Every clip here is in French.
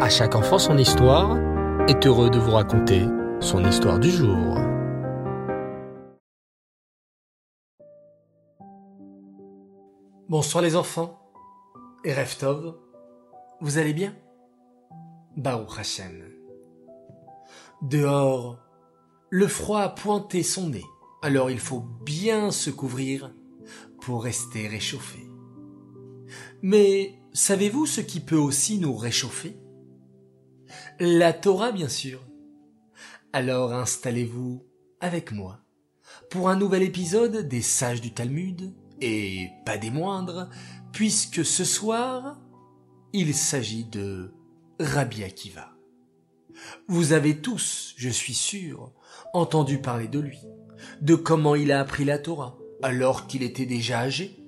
À chaque enfant son histoire est heureux de vous raconter son histoire du jour. Bonsoir les enfants. Et vous allez bien? Baruch Hashem. Dehors, le froid a pointé son nez, alors il faut bien se couvrir pour rester réchauffé. Mais savez-vous ce qui peut aussi nous réchauffer? La Torah, bien sûr. Alors installez-vous avec moi pour un nouvel épisode des Sages du Talmud, et pas des moindres, puisque ce soir, il s'agit de Rabbi Akiva. Vous avez tous, je suis sûr, entendu parler de lui, de comment il a appris la Torah, alors qu'il était déjà âgé,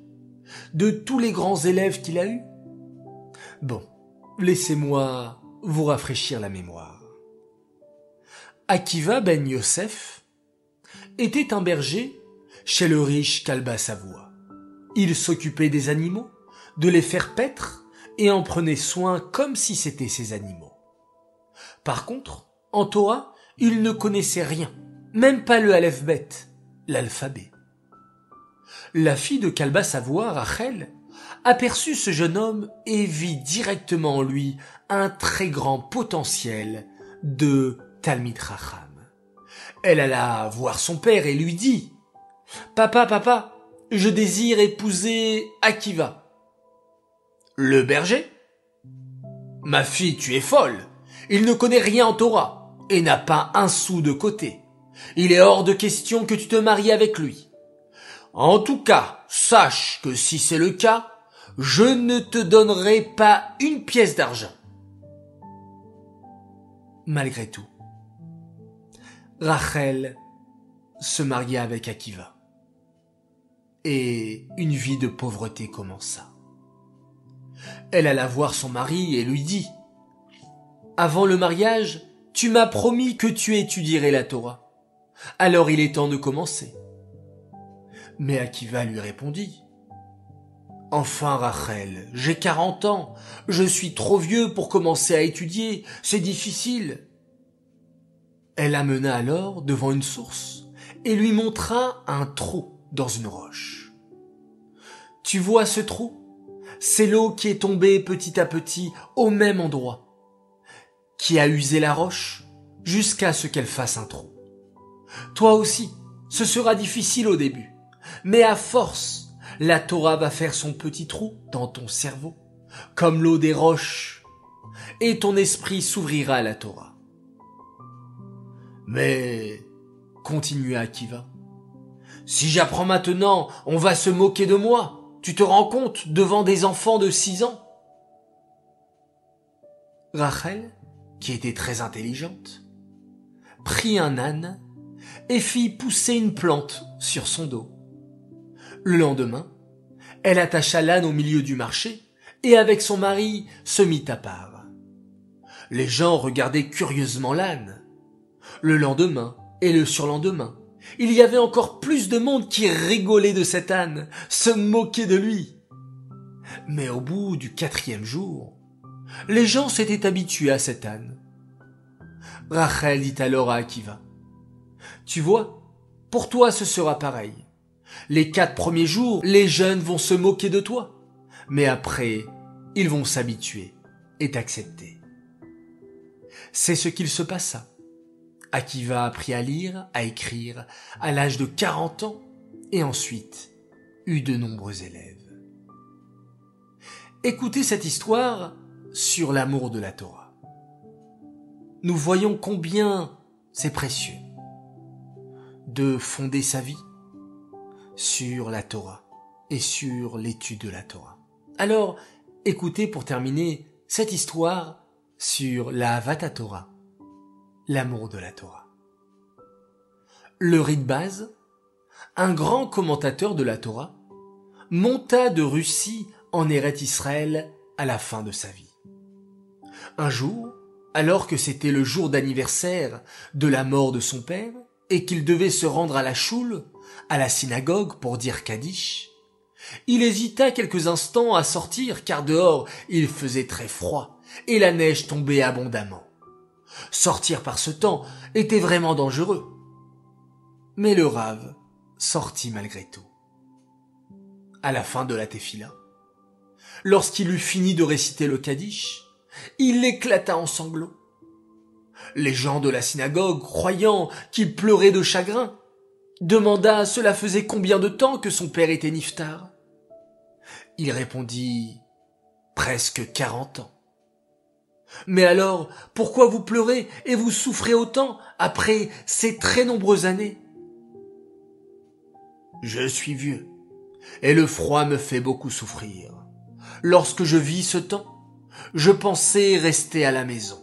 de tous les grands élèves qu'il a eus. Bon, laissez-moi vous rafraîchir la mémoire. Akiva ben Yosef était un berger chez le riche Kalba Savoie. Il s'occupait des animaux, de les faire paître, et en prenait soin comme si c'étaient ses animaux. Par contre, en Torah, il ne connaissait rien, même pas le Aleph-Bet, l'alphabet. La fille de Kalba Savoie, Rachel, aperçut ce jeune homme et vit directement en lui un très grand potentiel de Talmid Racham. Elle alla voir son père et lui dit Papa, papa, je désire épouser Akiva. Le berger Ma fille, tu es folle. Il ne connaît rien en Torah et n'a pas un sou de côté. Il est hors de question que tu te maries avec lui. En tout cas, sache que si c'est le cas, je ne te donnerai pas une pièce d'argent. Malgré tout, Rachel se maria avec Akiva. Et une vie de pauvreté commença. Elle alla voir son mari et lui dit Avant le mariage, tu m'as promis que tu étudierais la Torah. Alors il est temps de commencer. Mais Akiva lui répondit Enfin, Rachel, j'ai quarante ans, je suis trop vieux pour commencer à étudier, c'est difficile. Elle amena alors devant une source et lui montra un trou dans une roche. Tu vois ce trou? C'est l'eau qui est tombée petit à petit au même endroit, qui a usé la roche jusqu'à ce qu'elle fasse un trou. Toi aussi, ce sera difficile au début, mais à force, la Torah va faire son petit trou dans ton cerveau, comme l'eau des roches, et ton esprit s'ouvrira à la Torah. Mais, continua Akiva, si j'apprends maintenant, on va se moquer de moi. Tu te rends compte devant des enfants de six ans? Rachel, qui était très intelligente, prit un âne et fit pousser une plante sur son dos. Le lendemain, elle attacha l'âne au milieu du marché et avec son mari se mit à part. Les gens regardaient curieusement l'âne. Le lendemain et le surlendemain, il y avait encore plus de monde qui rigolait de cet âne, se moquait de lui. Mais au bout du quatrième jour, les gens s'étaient habitués à cet âne. Rachel dit alors à Akiva, Tu vois, pour toi ce sera pareil. Les quatre premiers jours, les jeunes vont se moquer de toi, mais après, ils vont s'habituer et t'accepter. C'est ce qu'il se passa. Akiva apprit à lire, à écrire, à l'âge de 40 ans, et ensuite eut de nombreux élèves. Écoutez cette histoire sur l'amour de la Torah. Nous voyons combien c'est précieux de fonder sa vie sur la Torah et sur l'étude de la Torah. Alors, écoutez pour terminer cette histoire sur la Havata Torah, l'amour de la Torah. Le Ritbaz, un grand commentateur de la Torah, monta de Russie en Eret Israël à la fin de sa vie. Un jour, alors que c'était le jour d'anniversaire de la mort de son père, et qu'il devait se rendre à la choule, à la synagogue pour dire Kaddish, Il hésita quelques instants à sortir car dehors il faisait très froid et la neige tombait abondamment. Sortir par ce temps était vraiment dangereux. Mais le rave sortit malgré tout. À la fin de la tefila, lorsqu'il eut fini de réciter le Kaddish, il éclata en sanglots. Les gens de la synagogue, croyant qu'il pleurait de chagrin, demanda cela faisait combien de temps que son père était niftar? Il répondit presque quarante ans. Mais alors, pourquoi vous pleurez et vous souffrez autant après ces très nombreuses années? Je suis vieux, et le froid me fait beaucoup souffrir. Lorsque je vis ce temps, je pensais rester à la maison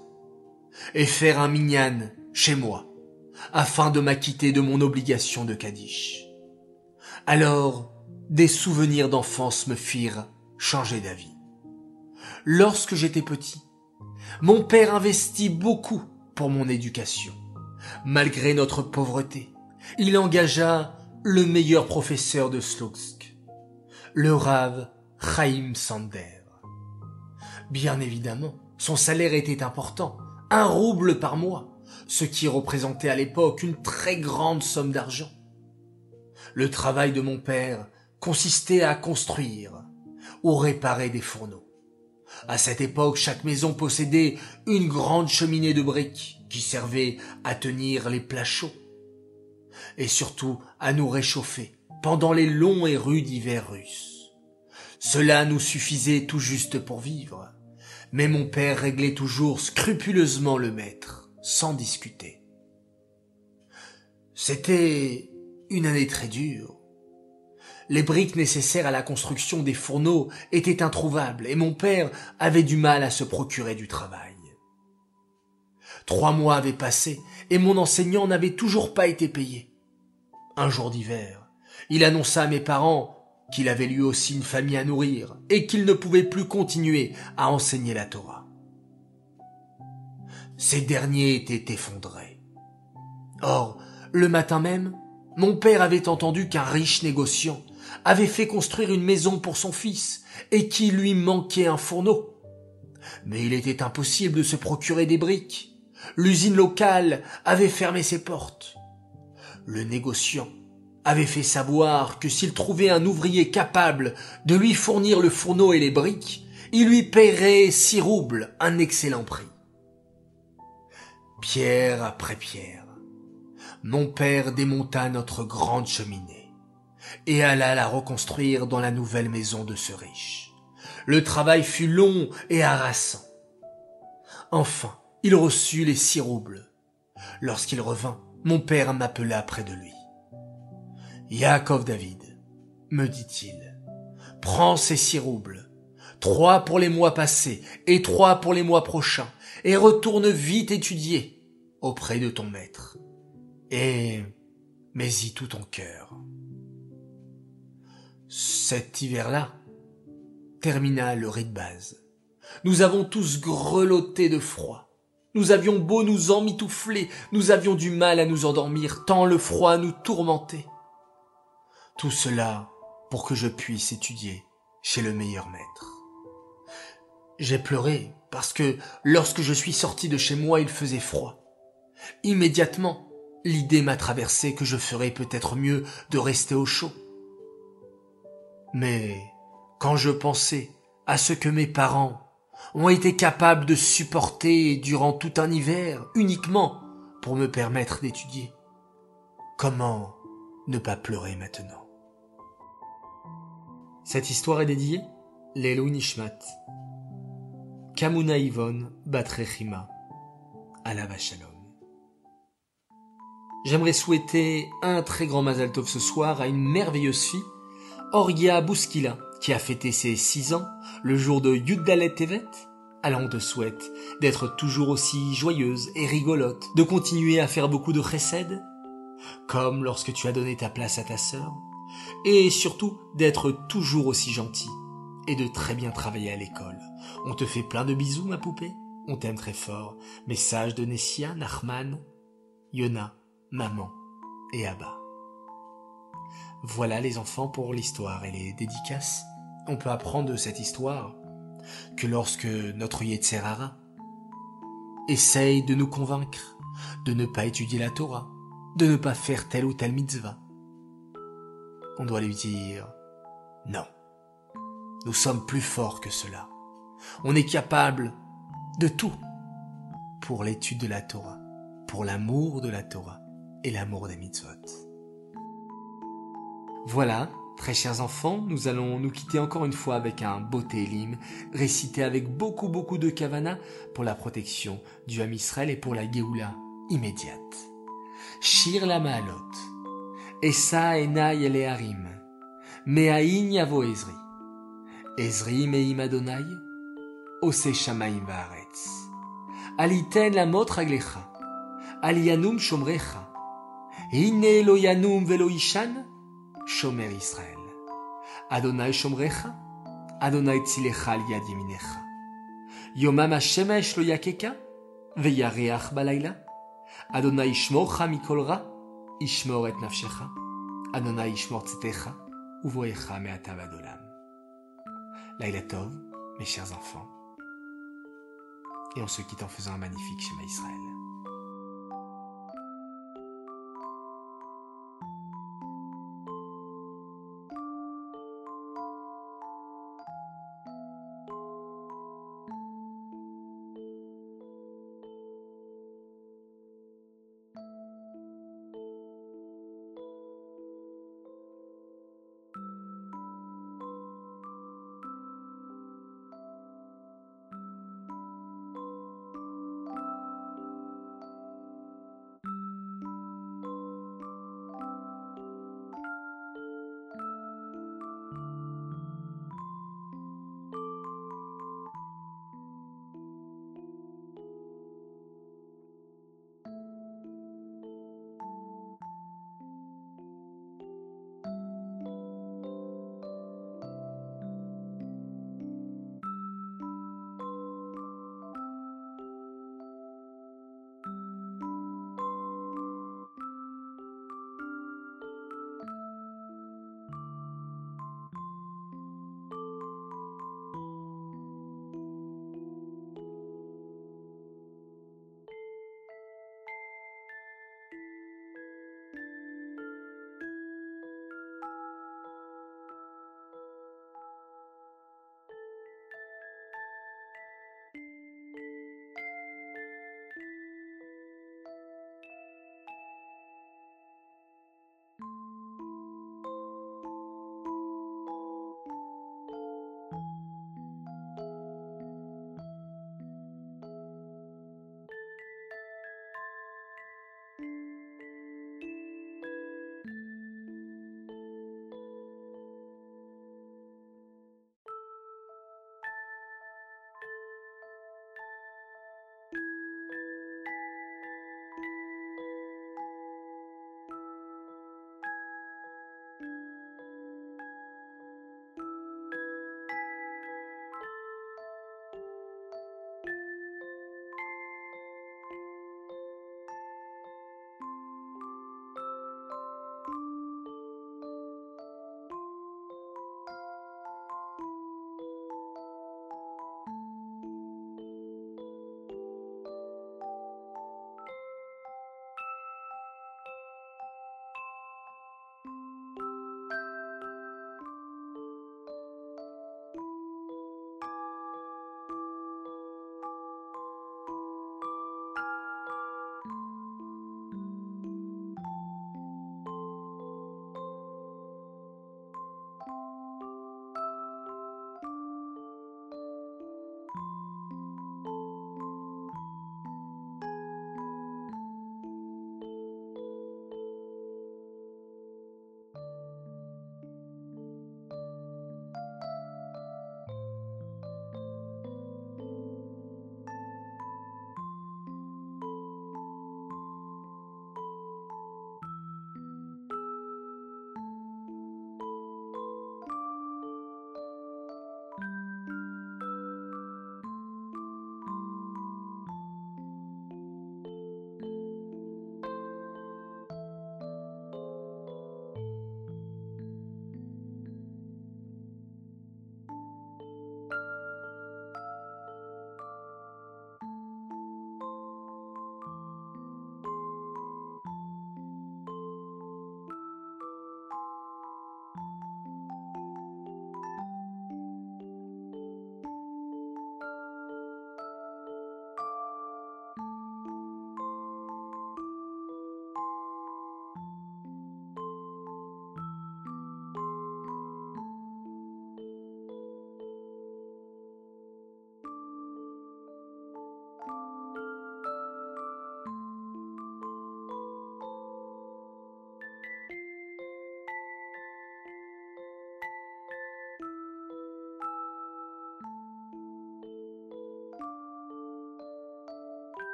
et faire un minyan chez moi, afin de m'acquitter de mon obligation de Kaddish. Alors, des souvenirs d'enfance me firent changer d'avis. Lorsque j'étais petit, mon père investit beaucoup pour mon éducation. Malgré notre pauvreté, il engagea le meilleur professeur de Slutsk, le Rav Chaim Sander. Bien évidemment, son salaire était important, un rouble par mois, ce qui représentait à l'époque une très grande somme d'argent. Le travail de mon père consistait à construire ou réparer des fourneaux. À cette époque, chaque maison possédait une grande cheminée de briques qui servait à tenir les plats chauds et surtout à nous réchauffer pendant les longs et rudes hivers russes. Cela nous suffisait tout juste pour vivre, mais mon père réglait toujours scrupuleusement le maître, sans discuter. C'était une année très dure, les briques nécessaires à la construction des fourneaux étaient introuvables et mon père avait du mal à se procurer du travail. Trois mois avaient passé et mon enseignant n'avait toujours pas été payé. Un jour d'hiver, il annonça à mes parents qu'il avait lui aussi une famille à nourrir et qu'il ne pouvait plus continuer à enseigner la Torah. Ces derniers étaient effondrés. Or, le matin même, mon père avait entendu qu'un riche négociant avait fait construire une maison pour son fils et qu'il lui manquait un fourneau. Mais il était impossible de se procurer des briques. L'usine locale avait fermé ses portes. Le négociant avait fait savoir que s'il trouvait un ouvrier capable de lui fournir le fourneau et les briques, il lui paierait six roubles, un excellent prix. Pierre après pierre, mon père démonta notre grande cheminée et alla la reconstruire dans la nouvelle maison de ce riche. Le travail fut long et harassant. Enfin, il reçut les six roubles. Lorsqu'il revint, mon père m'appela près de lui. Yaakov David, me dit-il, prends ces six roubles, trois pour les mois passés et trois pour les mois prochains, et retourne vite étudier auprès de ton maître. Et mets-y tout ton cœur. Cet hiver-là termina le rite de base. Nous avons tous grelotté de froid. Nous avions beau nous emmitoufler, nous avions du mal à nous endormir, tant le froid nous tourmentait. Tout cela pour que je puisse étudier chez le meilleur maître. J'ai pleuré parce que lorsque je suis sorti de chez moi il faisait froid. Immédiatement, l'idée m'a traversé que je ferais peut-être mieux de rester au chaud. Mais quand je pensais à ce que mes parents ont été capables de supporter durant tout un hiver uniquement pour me permettre d'étudier, comment ne pas pleurer maintenant? Cette histoire est dédiée Lelo Nishmat, Kamuna Ivon Batrechima, Alava Shalom. J'aimerais souhaiter un très grand Mazal Tov ce soir à une merveilleuse fille Orgia Bouskila, qui a fêté ses six ans le jour de Yuddalet Tevet, alors on te souhaite d'être toujours aussi joyeuse et rigolote, de continuer à faire beaucoup de chesed, comme lorsque tu as donné ta place à ta sœur, et surtout d'être toujours aussi gentil et de très bien travailler à l'école. On te fait plein de bisous, ma poupée. On t'aime très fort. Message de Nessia, Nachman, Yona, maman et Abba. Voilà les enfants pour l'histoire et les dédicaces. On peut apprendre de cette histoire que lorsque notre Yetzerara essaye de nous convaincre de ne pas étudier la Torah, de ne pas faire telle ou telle mitzvah, on doit lui dire non. Nous sommes plus forts que cela. On est capable de tout pour l'étude de la Torah, pour l'amour de la Torah et l'amour des mitzvot. Voilà, très chers enfants, nous allons nous quitter encore une fois avec un beau Télim, récité avec beaucoup beaucoup de kavana pour la protection du Ham Israël et pour la Géoula immédiate. Shir la Maalot, Esa Enay Eleharim, Me'ain Yavo Ezri, Ezri Me'im Adonai, Ose Shamaim Vaaretz, Aliten la Mot Raglecha, Alianum Shomrecha, Hine lo Yanum Shomer Israël. Adonai Shomrecha, Adonai Tzilecha Yeminecha. Yomam HaShemesh lo Yakeka, Veyareach balayla. Adonai Ishmorcha mikol ra, Ishmor et nafshecha. Adonai Ishmor tzetecha, Uvoecha me'ata vadolam. Laila Tov, mes chers enfants. Et on se quitte en faisant un magnifique schéma Israël.